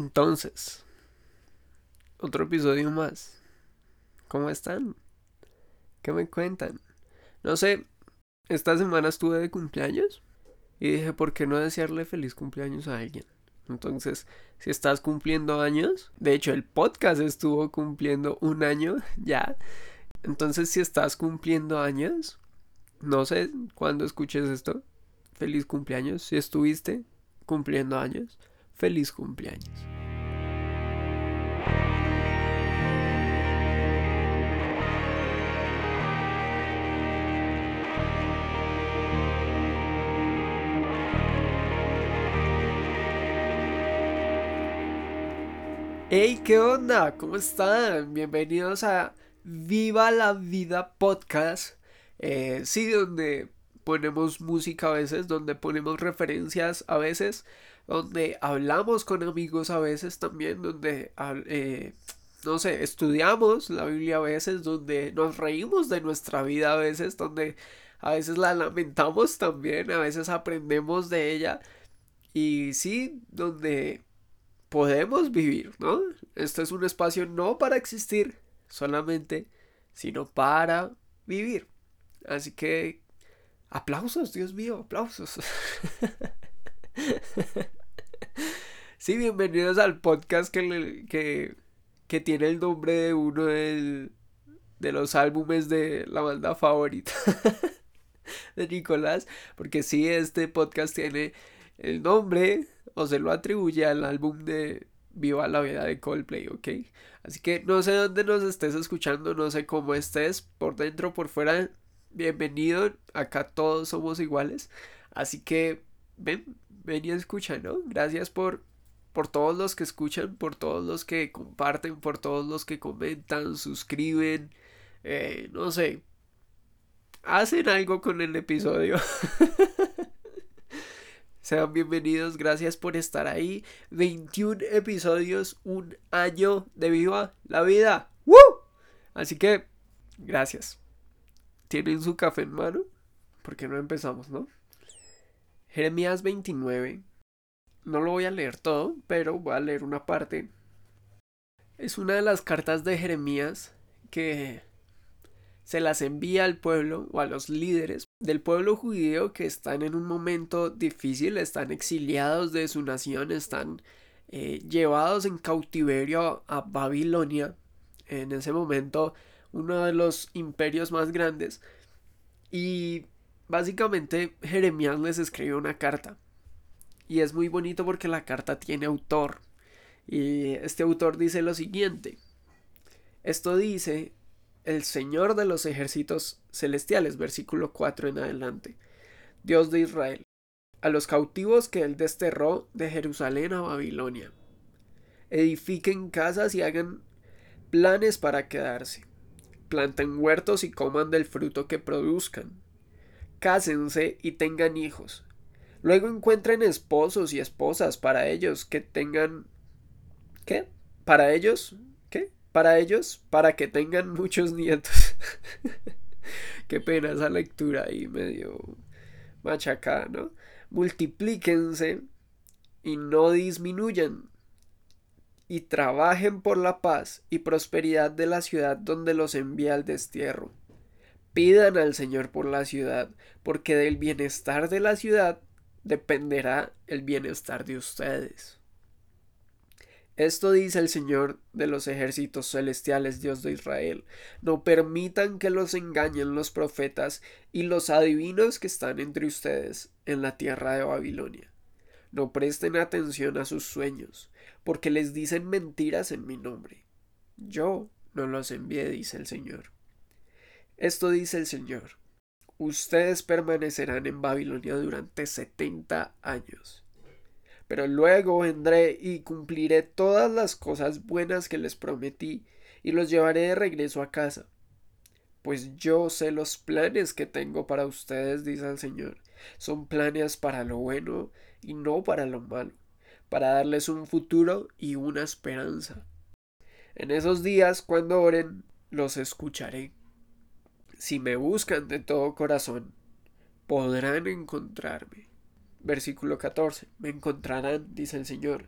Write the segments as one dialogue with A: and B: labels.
A: Entonces, otro episodio más. ¿Cómo están? ¿Qué me cuentan? No sé, esta semana estuve de cumpleaños y dije, ¿por qué no desearle feliz cumpleaños a alguien? Entonces, si estás cumpliendo años, de hecho el podcast estuvo cumpliendo un año ya. Entonces, si estás cumpliendo años, no sé cuándo escuches esto, feliz cumpleaños. Si estuviste cumpliendo años, feliz cumpleaños. Hey, ¿qué onda? ¿Cómo están? Bienvenidos a Viva la Vida Podcast. Eh, sí, donde ponemos música a veces, donde ponemos referencias a veces, donde hablamos con amigos a veces también, donde, eh, no sé, estudiamos la Biblia a veces, donde nos reímos de nuestra vida a veces, donde a veces la lamentamos también, a veces aprendemos de ella. Y sí, donde podemos vivir, ¿no? Este es un espacio no para existir solamente, sino para vivir. Así que, aplausos, Dios mío, aplausos. sí, bienvenidos al podcast que, que, que tiene el nombre de uno de los álbumes de la banda favorita de Nicolás, porque sí, este podcast tiene el nombre o se lo atribuye al álbum de Viva la vida de Coldplay, ¿ok? Así que no sé dónde nos estés escuchando, no sé cómo estés, por dentro, por fuera, bienvenido, acá todos somos iguales. Así que ven, ven y escucha, ¿no? Gracias por, por todos los que escuchan, por todos los que comparten, por todos los que comentan, suscriben, eh, no sé, hacen algo con el episodio. Sean bienvenidos, gracias por estar ahí. 21 episodios, un año de viva la vida. ¡Woo! Así que, gracias. ¿Tienen su café en mano? Porque no empezamos, ¿no? Jeremías 29. No lo voy a leer todo, pero voy a leer una parte. Es una de las cartas de Jeremías que se las envía al pueblo o a los líderes del pueblo judío que están en un momento difícil, están exiliados de su nación, están eh, llevados en cautiverio a Babilonia, en ese momento uno de los imperios más grandes, y básicamente Jeremías les escribe una carta. Y es muy bonito porque la carta tiene autor. Y este autor dice lo siguiente. Esto dice el Señor de los ejércitos celestiales, versículo 4 en adelante. Dios de Israel, a los cautivos que él desterró de Jerusalén a Babilonia. Edifiquen casas y hagan planes para quedarse. Planten huertos y coman del fruto que produzcan. Cásense y tengan hijos. Luego encuentren esposos y esposas para ellos que tengan... ¿Qué? Para ellos para ellos, para que tengan muchos nietos. Qué pena esa lectura ahí medio machacada, ¿no? Multiplíquense y no disminuyan. Y trabajen por la paz y prosperidad de la ciudad donde los envía al destierro. Pidan al Señor por la ciudad, porque del bienestar de la ciudad dependerá el bienestar de ustedes. Esto dice el Señor de los ejércitos celestiales, Dios de Israel. No permitan que los engañen los profetas y los adivinos que están entre ustedes en la tierra de Babilonia. No presten atención a sus sueños, porque les dicen mentiras en mi nombre. Yo no los envié, dice el Señor. Esto dice el Señor. Ustedes permanecerán en Babilonia durante setenta años pero luego vendré y cumpliré todas las cosas buenas que les prometí y los llevaré de regreso a casa. Pues yo sé los planes que tengo para ustedes, dice el Señor. Son planes para lo bueno y no para lo malo, para darles un futuro y una esperanza. En esos días, cuando oren, los escucharé. Si me buscan de todo corazón, podrán encontrarme. Versículo 14. Me encontrarán, dice el Señor,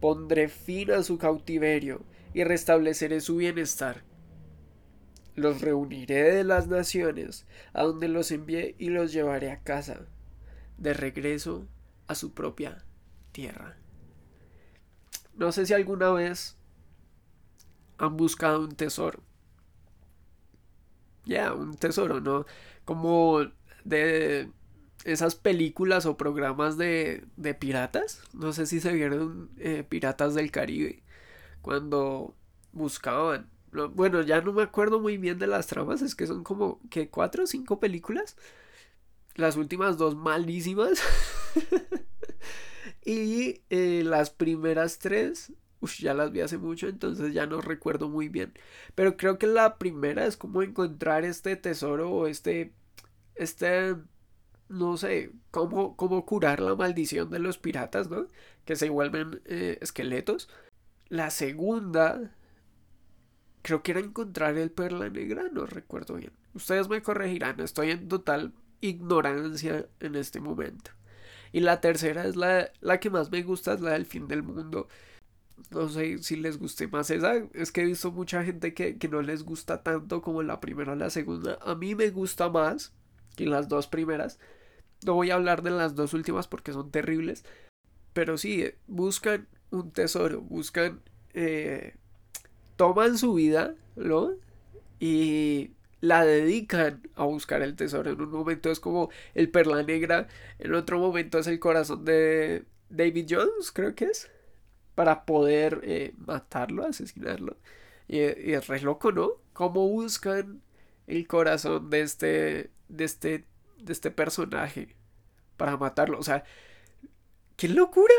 A: Pondré fin a su cautiverio y restableceré su bienestar. Los reuniré de las naciones a donde los envié y los llevaré a casa, de regreso a su propia tierra. No sé si alguna vez han buscado un tesoro. Ya, un tesoro, ¿no? Como de esas películas o programas de, de piratas. No sé si se vieron eh, Piratas del Caribe. Cuando buscaban. Bueno, ya no me acuerdo muy bien de las tramas. Es que son como que cuatro o cinco películas. Las últimas dos malísimas. y eh, las primeras tres ya las vi hace mucho, entonces ya no recuerdo muy bien. Pero creo que la primera es como encontrar este tesoro o este. Este. No sé, cómo, cómo curar la maldición de los piratas, ¿no? Que se vuelven eh, esqueletos. La segunda. Creo que era encontrar el perla negra, no recuerdo bien. Ustedes me corregirán, estoy en total ignorancia en este momento. Y la tercera es la, la que más me gusta, es la del fin del mundo no sé si les guste más esa. Es que he visto mucha gente que, no les gusta tanto como la primera o la segunda. A mí me gusta más que las dos primeras. No voy a hablar de las dos últimas porque son terribles. Pero sí, buscan un tesoro, buscan... Eh, toman su vida, ¿no? Y la dedican a buscar el tesoro. En un momento es como el perla negra, en otro momento es el corazón de David Jones, creo que es para poder eh, matarlo, asesinarlo. Y, es re loco, ¿no? Cómo buscan el corazón de este, de este, de este personaje para matarlo. O sea, ¡qué locura!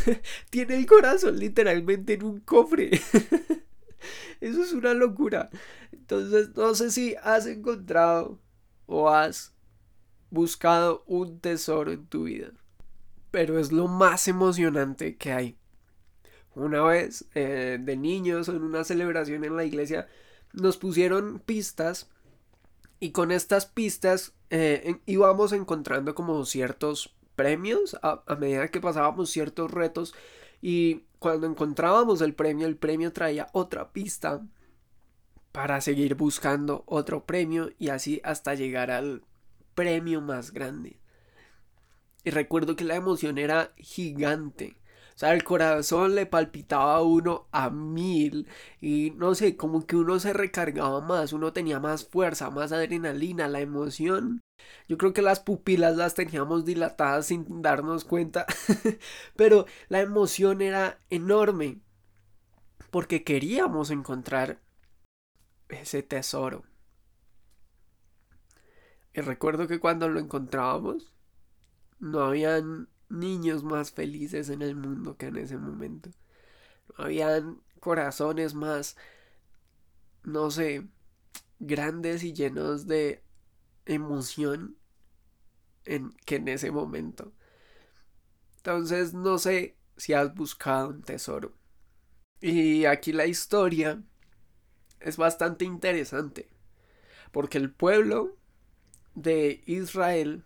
A: Tiene el corazón literalmente en un cofre. Eso es una locura. Entonces, no sé si has encontrado o has buscado un tesoro en tu vida. Pero es lo más emocionante que hay. Una vez, eh, de niños, en una celebración en la iglesia, nos pusieron pistas y con estas pistas eh, íbamos encontrando como ciertos premios a, a, medida que pasábamos ciertos retos y cuando encontrábamos el premio, el premio traía otra pista para seguir buscando otro premio y así hasta llegar al premio más grande. Y recuerdo que la emoción era gigante. O sea, el corazón le palpitaba a uno a mil y no sé, como que uno se recargaba más, uno tenía más fuerza, más adrenalina, la emoción. Yo creo que las pupilas las teníamos dilatadas sin darnos cuenta, pero la emoción era enorme porque queríamos encontrar ese tesoro. Y recuerdo que cuando lo encontrábamos, no habían niños más felices en el mundo que en ese momento. Habían corazones más, no sé, grandes y llenos de emoción en, que en ese momento. Entonces no sé si has buscado un tesoro. Y aquí la historia es bastante interesante. Porque el pueblo de Israel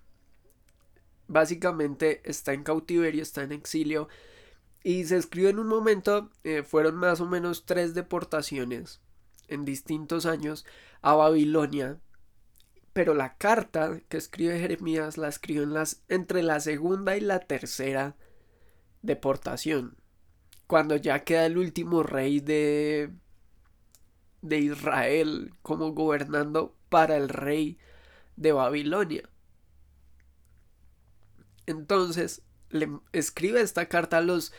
A: básicamente está en cautiverio, está en exilio. Y se escribió en un momento, eh, fueron más o menos tres deportaciones en distintos años a Babilonia. Pero la carta que escribe Jeremías la escribió entre la segunda y la tercera deportación. Cuando ya queda el último rey de, de Israel como gobernando para el rey de Babilonia. Entonces, le escribe esta carta a los...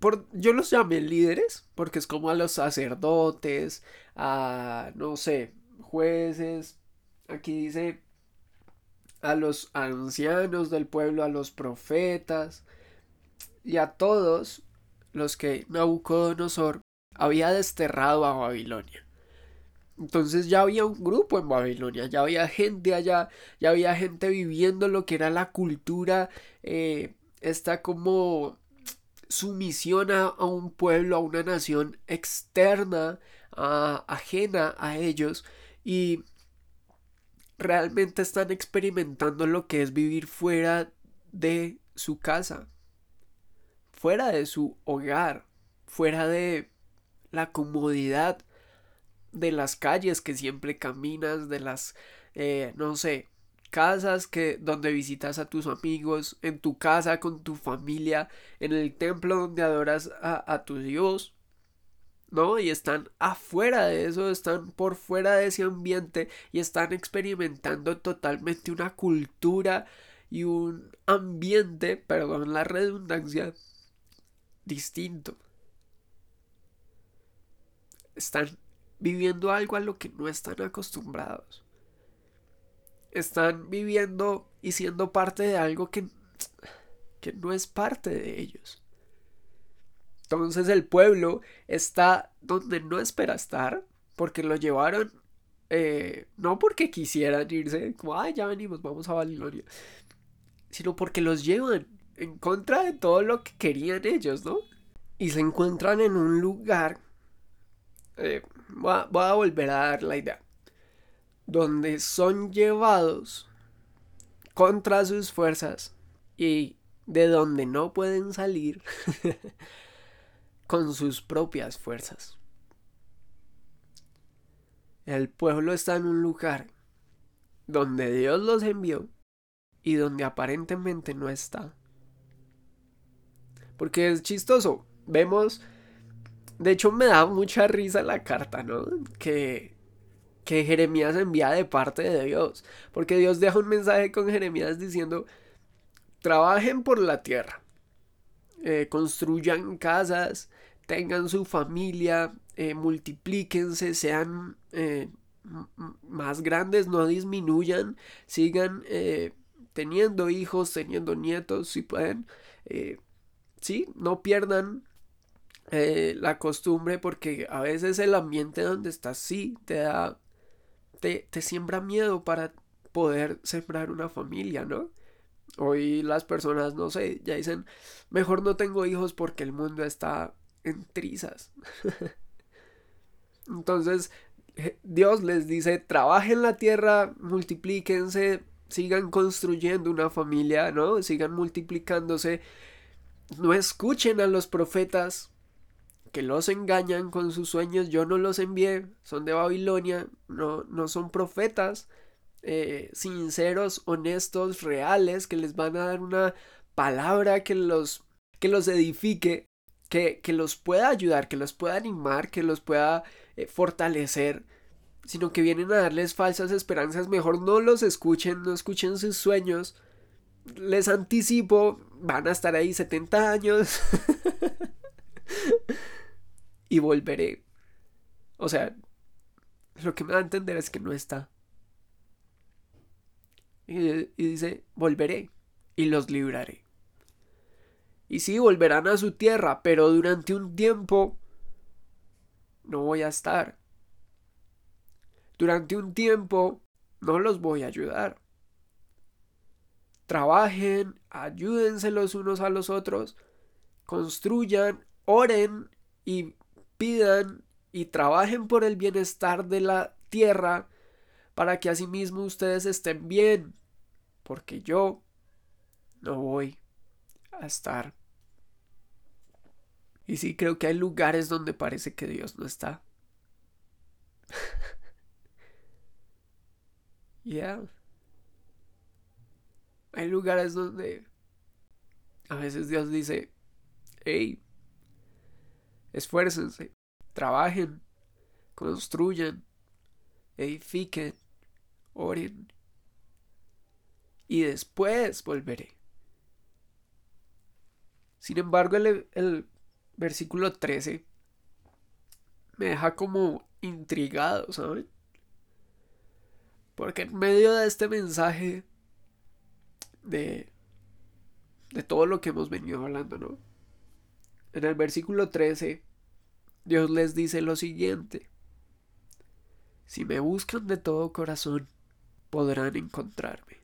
A: Por, yo los llamé líderes, porque es como a los sacerdotes, a, no sé, jueces. Aquí dice a los ancianos del pueblo, a los profetas y a todos los que Nabucodonosor había desterrado a Babilonia. Entonces ya había un grupo en Babilonia, ya había gente allá, ya había gente viviendo lo que era la cultura, eh, esta como sumisión a, un pueblo, a una nación externa, ajena a ellos, y realmente están experimentando lo que es vivir fuera de su casa, fuera de su hogar. fuera de la comodidad de las calles que siempre caminas, de las, eh, no sé, casas que donde visitas a tus amigos, en tu casa con tu familia, en el templo donde adoras a, a tu Dios. ¿no? Y están afuera de eso, están por fuera de ese ambiente y están experimentando totalmente una cultura y un ambiente, perdón la redundancia, distinto. Están viviendo algo a lo que no están acostumbrados. Están viviendo y siendo parte de algo que, que no es parte de ellos. Entonces el pueblo está donde no espera estar, porque lo llevaron, eh, no porque quisieran irse, como, ay, ya venimos, vamos a Babilonia, sino porque los llevan en contra de todo lo que querían ellos, ¿no? Y se encuentran en un lugar, eh, a, voy a volver a dar la idea, donde son llevados contra sus fuerzas y de donde no pueden salir con sus propias fuerzas. El pueblo está en un lugar donde Dios los envió y donde aparentemente no está. Porque es chistoso. Vemos. De hecho, me da mucha risa la carta, ¿no? Que, que Jeremías envía de parte de Dios. Porque Dios deja un mensaje con Jeremías diciendo: Trabajen por la tierra. Eh, construyan casas, tengan su familia, eh, multiplíquense, sean eh, más grandes, no disminuyan, sigan teniendo hijos, teniendo nietos, si pueden, sí, no pierdan la costumbre porque a veces el ambiente donde estás sí te da, te, te siembra miedo para poder sembrar una familia, ¿no? Hoy las personas, no sé, ya dicen, mejor no tengo hijos porque el mundo está en trizas. Entonces, Dios les dice, trabajen la tierra, multiplíquense, sigan construyendo una familia, ¿no? Sigan multiplicándose. No escuchen a los profetas que los engañan con sus sueños. Yo no los envié, son de Babilonia, no, no son profetas eh, sinceros, honestos, reales, que les van a dar una palabra que los, que los edifique que, los pueda ayudar, que los pueda animar, que los pueda eh, fortalecer, sino que vienen a darles falsas esperanzas, mejor no los escuchen, no escuchen sus sueños. Les anticipo, van a estar ahí 70 años y volveré. O sea, lo que me da a entender es que no está. y dice, volveré y los libraré y sí volverán a su tierra, pero durante un tiempo no voy a estar. Durante un tiempo no los voy a ayudar. Trabajen, ayúdense los unos a los otros, construyan, oren y pidan y trabajen por el bienestar de la tierra para que asimismo ustedes estén bien, porque yo no voy a estar. Y sí, creo que hay lugares donde parece que Dios no está. Ya. Hay lugares donde a veces Dios dice, hey, esfuércense, trabajen, construyan, edifiquen, oren. Y después volveré. Sin embargo, el, el versículo 13 me deja como intrigado, ¿saben? Porque en medio de este mensaje de, de todo lo que hemos venido hablando, ¿no? En el versículo 13, Dios les dice lo siguiente. Si me buscan de todo corazón, podrán encontrarme.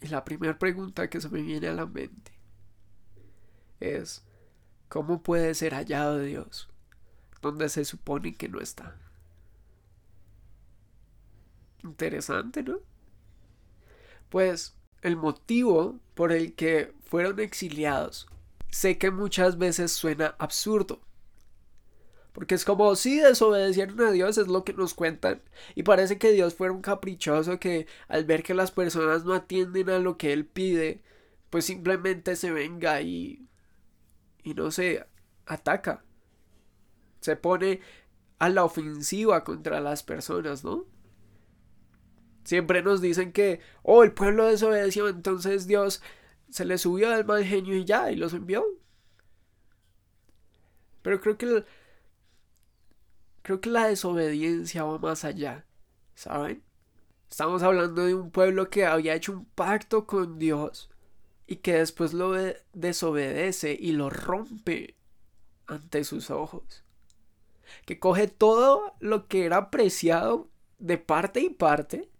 A: Y la primera pregunta que se me viene a la mente es ¿cómo puede ser hallado Dios donde se supone que no está? Interesante, ¿no? Pues el motivo por el que fueron exiliados sé que muchas veces suena absurdo. Porque es como si desobedecieron a Dios, es lo que nos cuentan. Y parece que Dios fuera un caprichoso que al ver que las personas no atienden a lo que Él pide, pues simplemente se venga y... y no sé, ataca. Se pone a la ofensiva contra las personas, ¿no? Siempre nos dicen que, oh, el pueblo desobedeció, entonces Dios se le subió del mal genio y ya, y los envió. Pero creo que creo que la desobediencia va más allá, ¿saben? Estamos hablando de un pueblo que había hecho un pacto con Dios y que después lo desobedece y lo rompe ante sus ojos. Que coge todo lo que era apreciado de parte y parte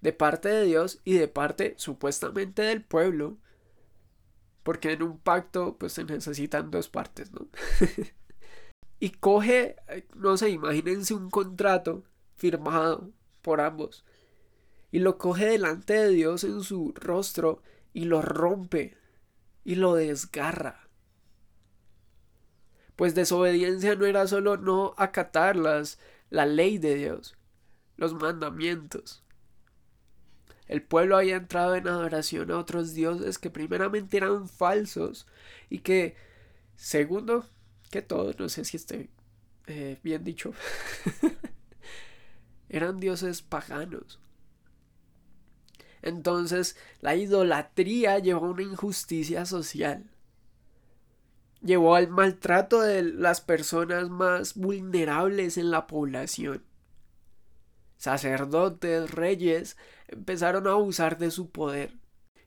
A: de parte de Dios y de parte supuestamente del pueblo. Porque en un pacto pues se necesitan dos partes, ¿no? y coge, no sé, imagínense un contrato firmado por ambos. Y lo coge delante de Dios en su rostro y lo rompe y lo desgarra. Pues desobediencia no era solo no acatar las, la ley de Dios, los mandamientos, el pueblo había entrado en adoración a otros dioses que primeramente eran falsos y que, segundo que todo, no sé si esté eh, bien dicho, eran dioses paganos. Entonces, la idolatría llevó a una injusticia social. Llevó al maltrato de las personas más vulnerables en la población sacerdotes, reyes, empezaron a abusar de su poder.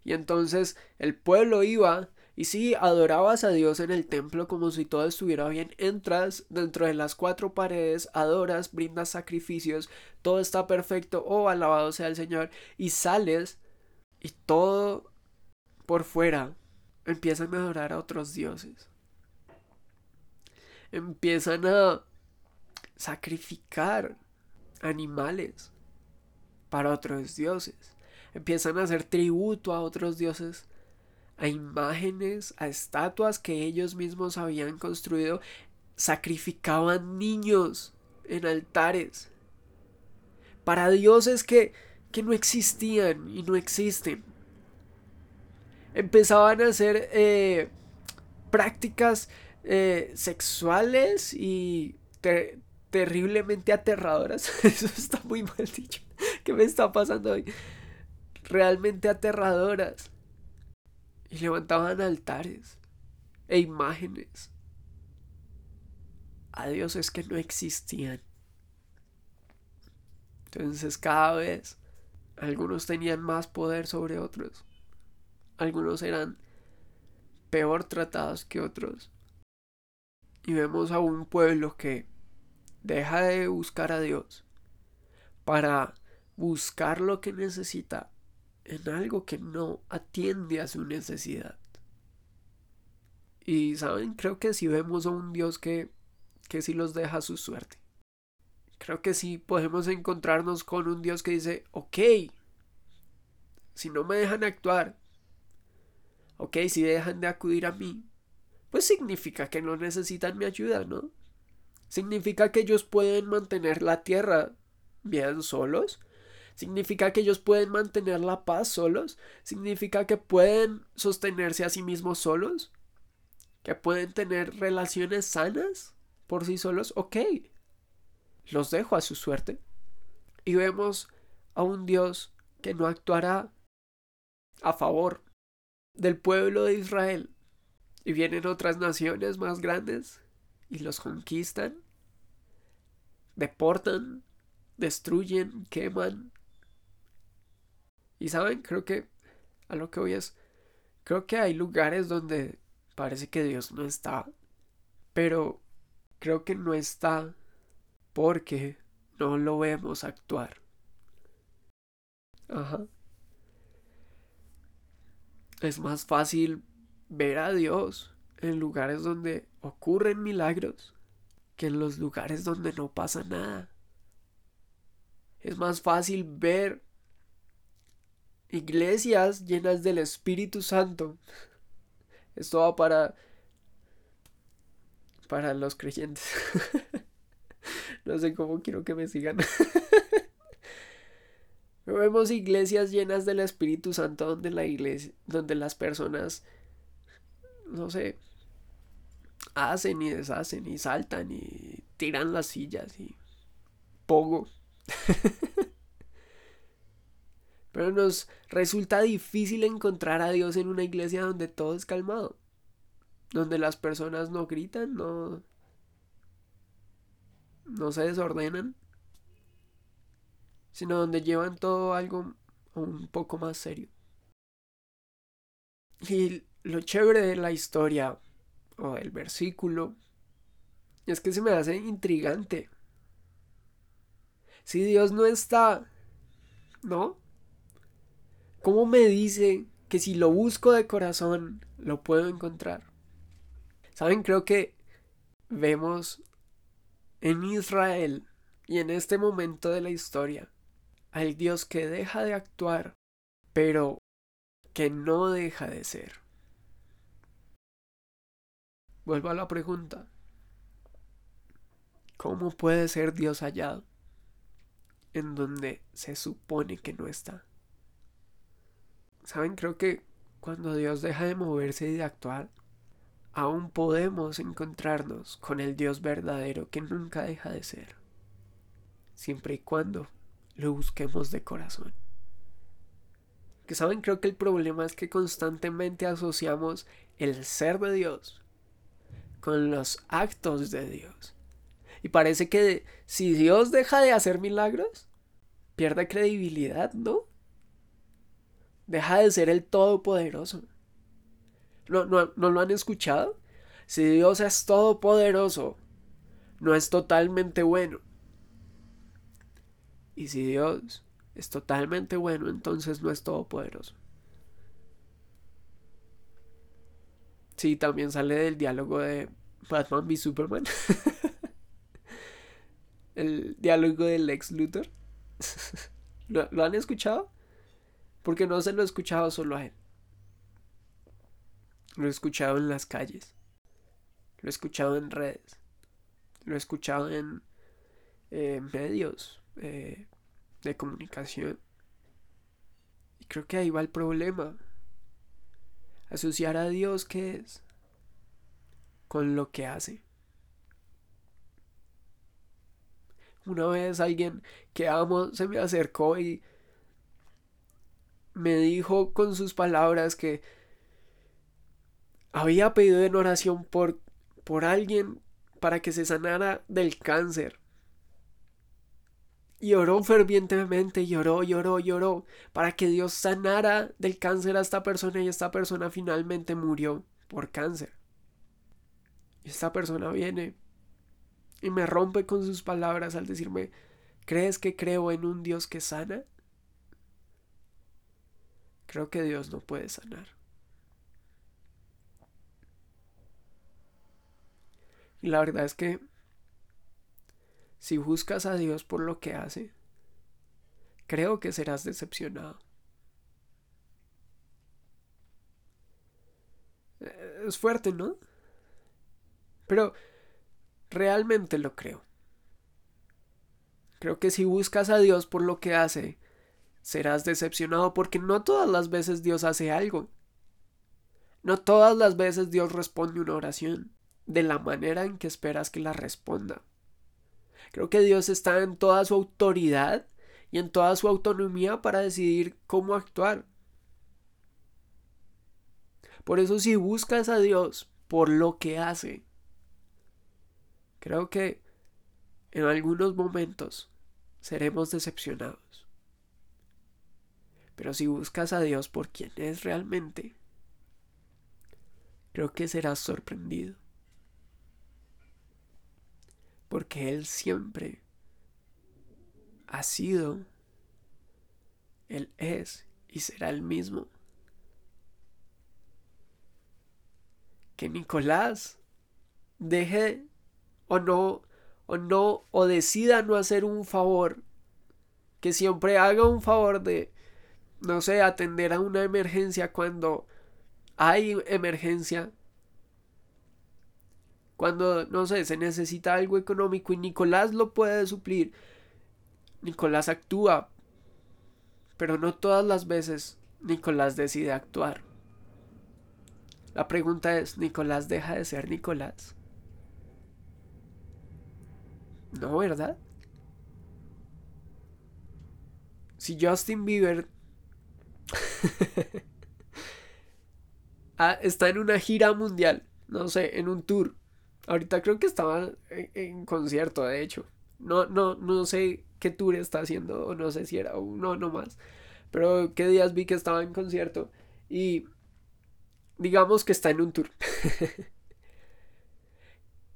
A: Y entonces el pueblo iba y si adorabas a Dios en el templo como si todo estuviera bien. Entras dentro de las cuatro paredes, adoras, brindas sacrificios, todo está perfecto, oh, alabado sea el Señor. Y sales y todo por fuera empiezan a adorar a otros dioses. Empiezan a sacrificar animales para otros dioses. Empiezan a hacer tributo a otros dioses, a imágenes, a estatuas que ellos mismos habían construido. Sacrificaban niños en altares para dioses que, que no existían y no existen. Empezaban a hacer eh, prácticas eh, sexuales y terriblemente aterradoras. Eso está muy mal dicho. ¿Qué me está pasando hoy? Realmente aterradoras. Y levantaban altares e imágenes a dioses que no existían. Entonces cada vez algunos tenían más poder sobre otros. Algunos eran peor tratados que otros. Y vemos a un pueblo que Deja de buscar a Dios para buscar lo que necesita en algo que no atiende a su necesidad. Y saben, creo que si vemos a un Dios que, que los deja a su suerte. Creo que sí podemos encontrarnos con un Dios que dice, ok, si no me dejan actuar, ok, si dejan de acudir a mí, pues significa que no necesitan mi ayuda, ¿no? ¿Significa que ellos pueden mantener la tierra bien solos? ¿Significa que ellos pueden mantener la paz solos? ¿Significa que pueden sostenerse a sí mismos solos? ¿Que pueden tener relaciones sanas por sí solos? Ok. Los dejo a su suerte. Y vemos a un Dios que no actuará a favor del pueblo de Israel. Y vienen otras naciones más grandes y los conquistan, deportan, destruyen, queman. Y saben, creo que a lo que voy es, creo que hay lugares donde parece que Dios no está, pero creo que no está porque no lo vemos actuar. Ajá. Es más fácil ver a Dios en lugares donde ocurren milagros que en los lugares donde no pasa nada. Es más fácil ver iglesias llenas del Espíritu Santo Esto va para para los creyentes. no sé cómo quiero que me sigan. Vemos iglesias llenas del Espíritu Santo donde la iglesia, donde las personas, no sé, hacen y deshacen y saltan y tiran las sillas y pogo. Pero nos resulta difícil encontrar a Dios en una iglesia donde todo es calmado donde las personas no gritan, no, no se desordenan, sino donde llevan todo algo un poco más serio. Y lo chévere de la historia o del versículo es que se me hace intrigante. Si Dios no está, ¿no? ¿Cómo me dice que si lo busco de corazón lo puedo encontrar? Saben, creo que vemos en Israel y en este momento de la historia al Dios que deja de actuar, pero que no deja de ser. Vuelvo a la pregunta. ¿Cómo puede ser Dios hallado en donde se supone que no está? Saben, creo que cuando Dios deja de moverse y de actuar, aún podemos encontrarnos con el Dios verdadero que nunca deja de ser, siempre y cuando lo busquemos de corazón. Que saben, creo que el problema es que constantemente asociamos el ser de Dios con los actos de Dios. Y parece que si Dios deja de hacer milagros, pierde credibilidad, ¿no? Deja de ser el Todopoderoso. ¿No, lo han escuchado? Si Dios es todopoderoso, no es totalmente bueno. Y si Dios es totalmente bueno, entonces no es todopoderoso. Sí, también sale del diálogo de Batman v Superman. El diálogo del ex Luthor. ¿Lo, ¿Lo, han escuchado? Porque no se lo he escuchado solo a él. Lo he escuchado en las calles. Lo he escuchado en redes. Lo he escuchado en medios eh, de comunicación. Y creo que ahí va el problema. Asociar a Dios, ¿qué es? Con lo que hace. Una vez alguien que amo se me acercó y me dijo con sus palabras que había pedido en oración por, por alguien para que se sanara del cáncer. Y oró fervientemente, lloró, lloró, lloró, para que Dios sanara del cáncer a esta persona y esta persona finalmente murió por cáncer. Y esta persona viene y me rompe con sus palabras al decirme, ¿crees que creo en un Dios que sana? Creo que Dios no puede sanar. Y la verdad es que si buscas a Dios por lo que hace, creo que serás decepcionado. Eh, es fuerte, ¿no? Pero realmente lo creo. Creo que si buscas a Dios por lo que hace, serás decepcionado porque no todas las veces Dios hace algo. No todas las veces Dios responde una oración de la manera en que esperas que la responda. Creo que Dios está en toda su autoridad y en toda su autonomía para decidir cómo actuar. Por eso si buscas a Dios por lo que hace, creo que en algunos momentos seremos decepcionados. Pero si buscas a Dios por quien es realmente, creo que serás sorprendido porque Él siempre ha sido, Él es y será el mismo. Que Nicolás deje o no, o no, o decida no hacer un favor, que siempre haga un favor de, no sé, atender a una emergencia cuando hay emergencia, cuando, no sé, se necesita algo económico y Nicolás lo puede suplir, Nicolás actúa, pero no todas las veces Nicolás decide actuar. La pregunta es, ¿Nicolás deja de ser Nicolás? No, ¿verdad? Si Justin Bieber ah, está en una gira mundial, no sé, en un tour. Ahorita creo que estaba en, concierto, de hecho. No, no, no sé qué tour está haciendo, o no sé si era uno no más. Pero qué días vi que estaba en concierto. Y digamos que está en un tour.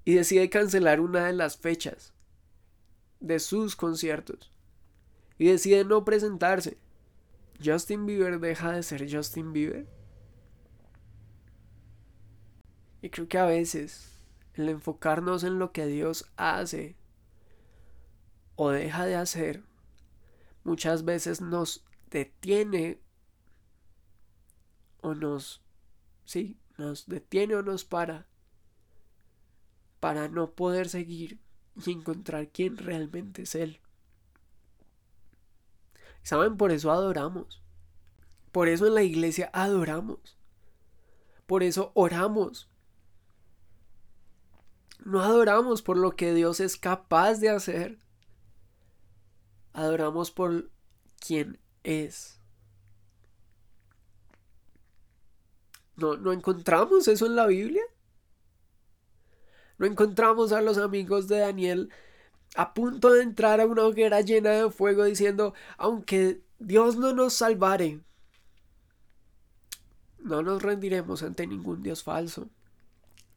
A: y decide cancelar una de las fechas de sus conciertos. Y decide no presentarse. Justin Bieber deja de ser Justin Bieber. Y creo que a veces el enfocarnos en lo que Dios hace o deja de hacer muchas veces nos detiene o nos sí, nos detiene o nos para para no poder seguir y encontrar quién realmente es Él. ¿Saben? Por eso adoramos. Por eso en la iglesia adoramos. Por eso oramos. No adoramos por lo que Dios es capaz de hacer. Adoramos por quien es. ¿No, ¿No encontramos eso en la Biblia? ¿No encontramos a los amigos de Daniel a punto de entrar a una hoguera llena de fuego diciendo, aunque Dios no nos salvare, no nos rendiremos ante ningún Dios falso,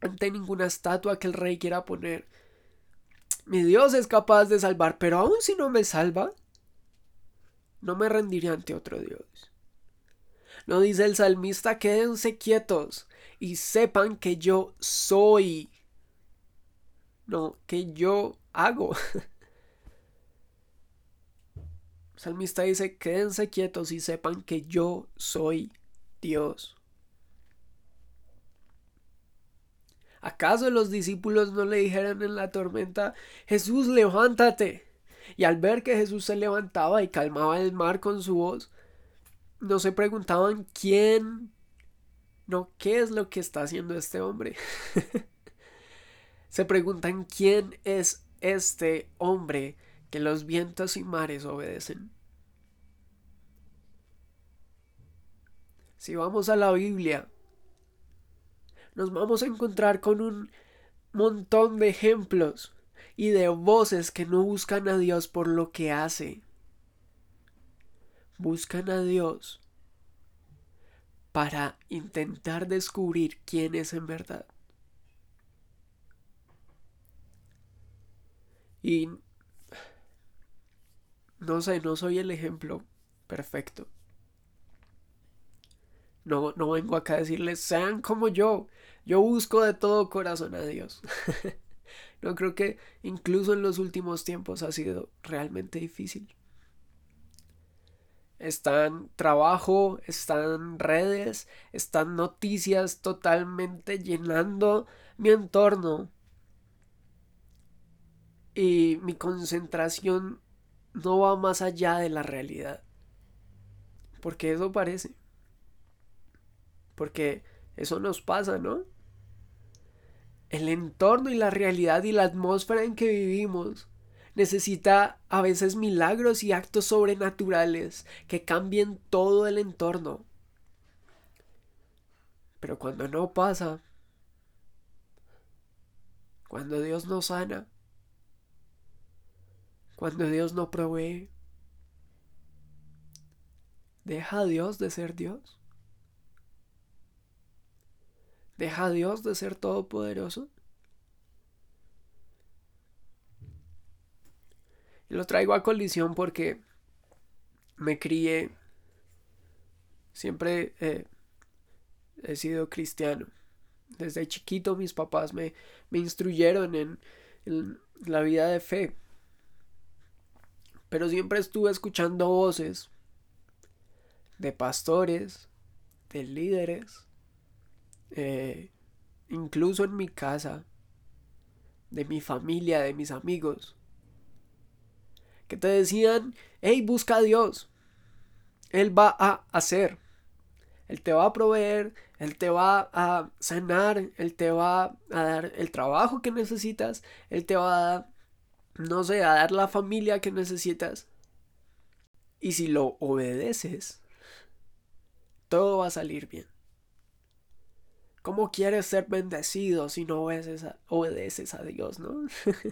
A: ante ninguna estatua que el rey quiera poner. Mi Dios es capaz de salvar, pero aun si no me salva, no me rendiré ante otro Dios. No dice el salmista, quédense quietos y sepan que yo soy. No, que yo hago. Salmista dice, quédense quietos y sepan que yo soy Dios. ¿Acaso los discípulos no le dijeron en la tormenta, Jesús, levántate? Y al ver que Jesús se levantaba y calmaba el mar con su voz, no se preguntaban quién, no, qué es lo que está haciendo este hombre. se preguntan quién es este hombre que los vientos y mares obedecen. Si vamos a la Biblia, nos vamos a encontrar con un montón de ejemplos y de voces que no buscan a Dios por lo que hace. Buscan a Dios para intentar descubrir quién es en verdad. Y no sé, no soy el ejemplo perfecto. No, no vengo acá a decirles, sean como yo. Yo busco de todo corazón a Dios. no creo que incluso en los últimos tiempos ha sido realmente difícil. Están trabajo, están redes, están noticias totalmente llenando mi entorno. Y mi concentración no va más allá de la realidad. Porque eso parece. Porque eso nos pasa, ¿no? El entorno y la realidad y la atmósfera en que vivimos necesita a veces milagros y actos sobrenaturales que cambien todo el entorno. Pero cuando no pasa, cuando Dios no sana, cuando Dios no provee, ¿deja a Dios de ser Dios? ¿Deja a Dios de ser todopoderoso? Y lo traigo a colisión porque me crié, siempre he sido cristiano. Desde chiquito mis papás me, me instruyeron en la vida de fe pero siempre estuve escuchando voces de pastores, de líderes, eh, incluso en mi casa, de mi familia, de mis amigos, que te decían, hey, busca a Dios, Él va a hacer, Él te va a proveer, Él te va a sanar, Él te va a dar el trabajo que necesitas, Él te va a no sé, a dar la familia que necesitas. Y si lo obedeces, todo va a salir bien. ¿Cómo quieres ser bendecido si no obedeces a, obedeces a Dios, no?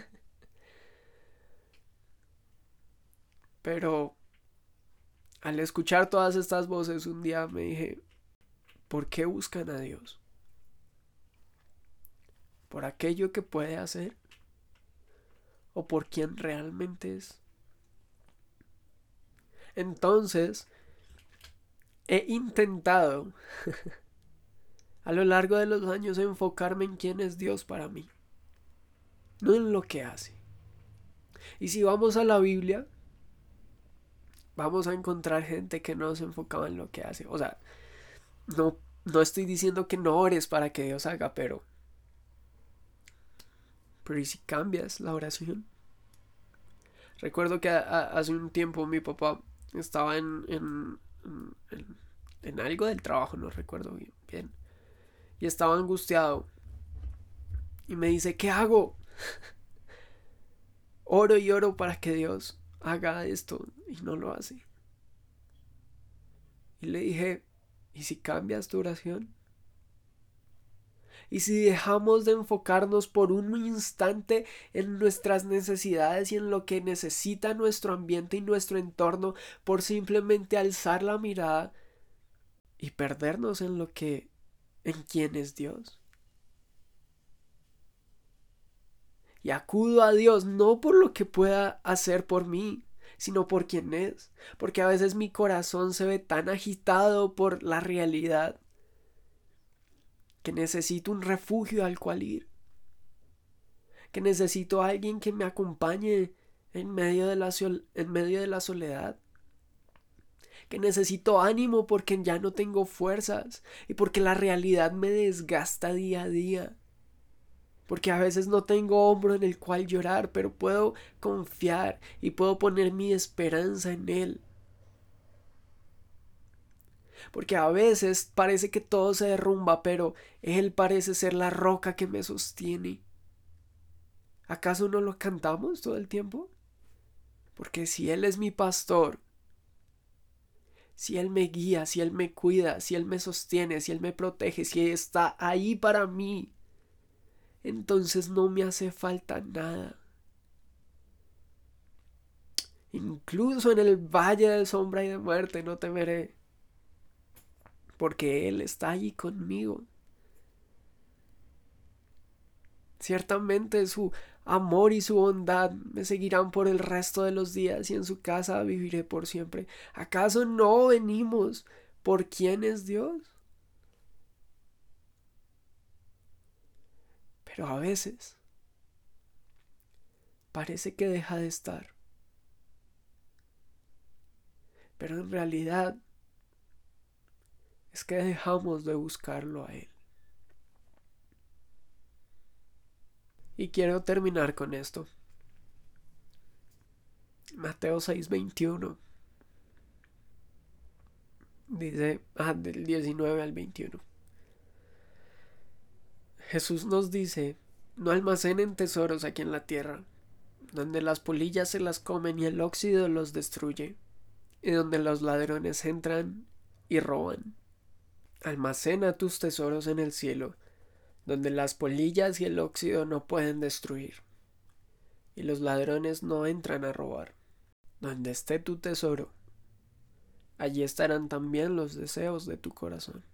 A: Pero al escuchar todas estas voces un día me dije, ¿por qué buscan a Dios? ¿Por aquello que puede hacer? ¿O por quién realmente es? Entonces, he intentado a lo largo de los años enfocarme en quién es Dios para mí, no en lo que hace. Y si vamos a la Biblia, vamos a encontrar gente que no se enfocaba en lo que hace. O sea, no, no estoy diciendo que no ores para que Dios haga, pero... Pero ¿y si cambias la oración? Recuerdo que hace un tiempo mi papá estaba en, en, en, algo del trabajo, no recuerdo bien, bien y estaba angustiado. Y me dice, ¿qué hago? oro y oro para que Dios haga esto y no lo hace. Y le dije, ¿y si cambias tu oración? Y si dejamos de enfocarnos por un instante en nuestras necesidades y en lo que necesita nuestro ambiente y nuestro entorno por simplemente alzar la mirada y perdernos en lo que en quién es Dios. Y acudo a Dios no por lo que pueda hacer por mí, sino por quién es. Porque a veces mi corazón se ve tan agitado por la realidad que necesito un refugio al cual ir. Que necesito a alguien que me acompañe en medio de la, en medio de la soledad que necesito ánimo porque ya no tengo fuerzas y porque la realidad me desgasta día a día. Porque a veces no tengo hombro en el cual llorar, pero puedo confiar y puedo poner mi esperanza en Él. Porque a veces parece que todo se derrumba, pero Él parece ser la roca que me sostiene. ¿Acaso no lo cantamos todo el tiempo? Porque si Él es mi pastor, si Él me guía, si Él me cuida, si Él me sostiene, si Él me protege, si está ahí para mí, entonces no me hace falta nada. Incluso en el valle de sombra y de muerte no temeré, porque Él está allí conmigo. Ciertamente su amor y su bondad me seguirán por el resto de los días y en su casa viviré por siempre. ¿Acaso no venimos por quién es Dios? Pero a veces parece que deja de estar. Pero en realidad es que dejamos de buscarlo a Él. Y quiero terminar con esto. Mateo 6:21. Dice, ah, del 19 al 21. Jesús nos dice, no almacenen tesoros aquí en la tierra, donde las polillas se las comen y el óxido los destruye, y donde los ladrones entran y roban. Almacena tus tesoros en el cielo, donde las polillas y el óxido no pueden destruir, y los ladrones no entran a robar. Donde esté tu tesoro, allí estarán también los deseos de tu corazón.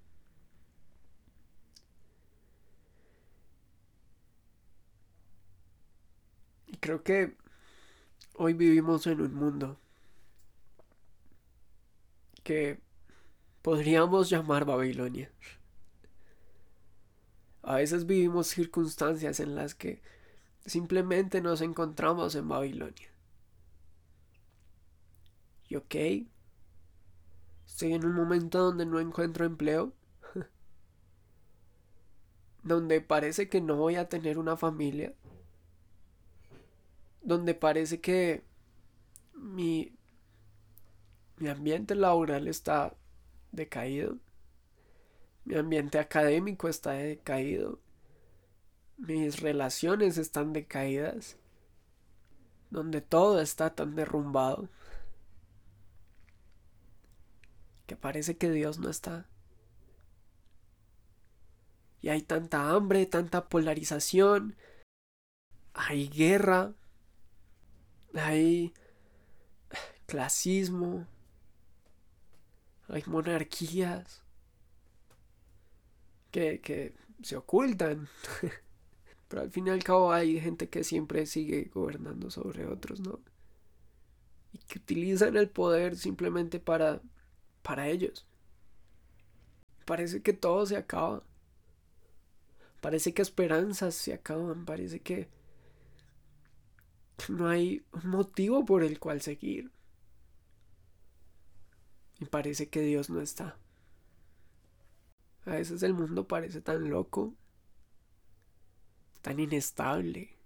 A: Y creo que hoy vivimos en un mundo que podríamos llamar Babilonia. A veces vivimos circunstancias en las que simplemente nos encontramos en Babilonia. Y ok, estoy en un momento donde no encuentro empleo. donde parece que no voy a tener una familia, donde parece que mi, mi ambiente laboral está decaído, mi ambiente académico está decaído, mis relaciones están decaídas, donde todo está tan derrumbado. Que parece que Dios no está. Y hay tanta hambre, tanta polarización, hay guerra, hay clasismo, hay monarquías que, que se ocultan. Pero al fin y al cabo hay gente que siempre sigue gobernando sobre otros, ¿no? Y que utilizan el poder simplemente para, para ellos. Parece que todo se acaba. Parece que esperanzas se acaban. Parece que no hay un motivo por el cual seguir. Y parece que Dios no está. A veces el mundo parece tan loco, tan inestable,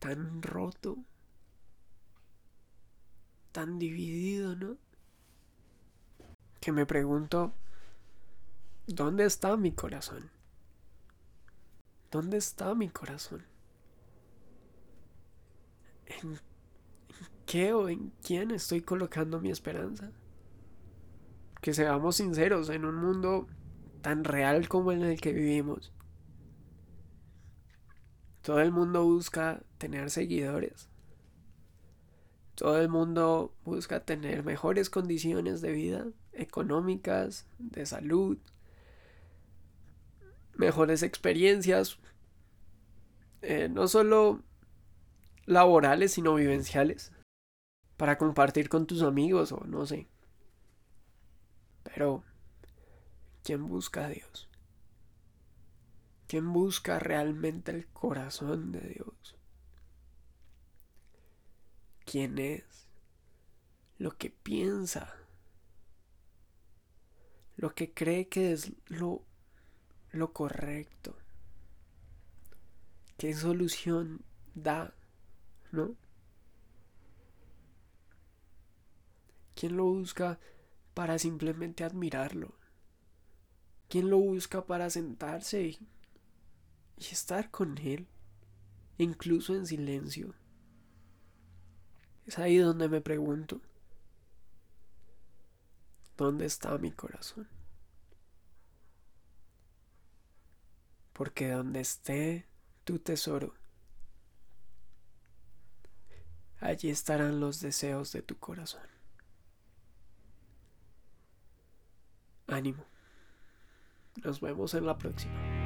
A: tan roto, tan dividido, ¿no? Que me pregunto, ¿dónde está mi corazón? ¿Dónde está mi corazón? ¿En qué o en quién estoy colocando mi esperanza? Que seamos sinceros, en un mundo tan real como en el que vivimos, todo el mundo busca tener seguidores. Todo el mundo busca tener mejores condiciones de vida, económicas, de salud, mejores experiencias, eh, no solo laborales, sino vivenciales, para compartir con tus amigos o no sé. Pero, ¿quién busca a Dios? ¿Quién busca realmente el corazón de Dios? ¿Quién es? Lo que piensa. Lo que cree que es lo, lo correcto. ¿Qué solución da? ¿No? ¿Quién lo busca para simplemente admirarlo? ¿Quién lo busca para sentarse y, y estar con él, incluso en silencio? Es ahí donde me pregunto, ¿dónde está mi corazón? Porque donde esté tu tesoro, allí estarán los deseos de tu corazón. Ánimo. Nos vemos en la próxima.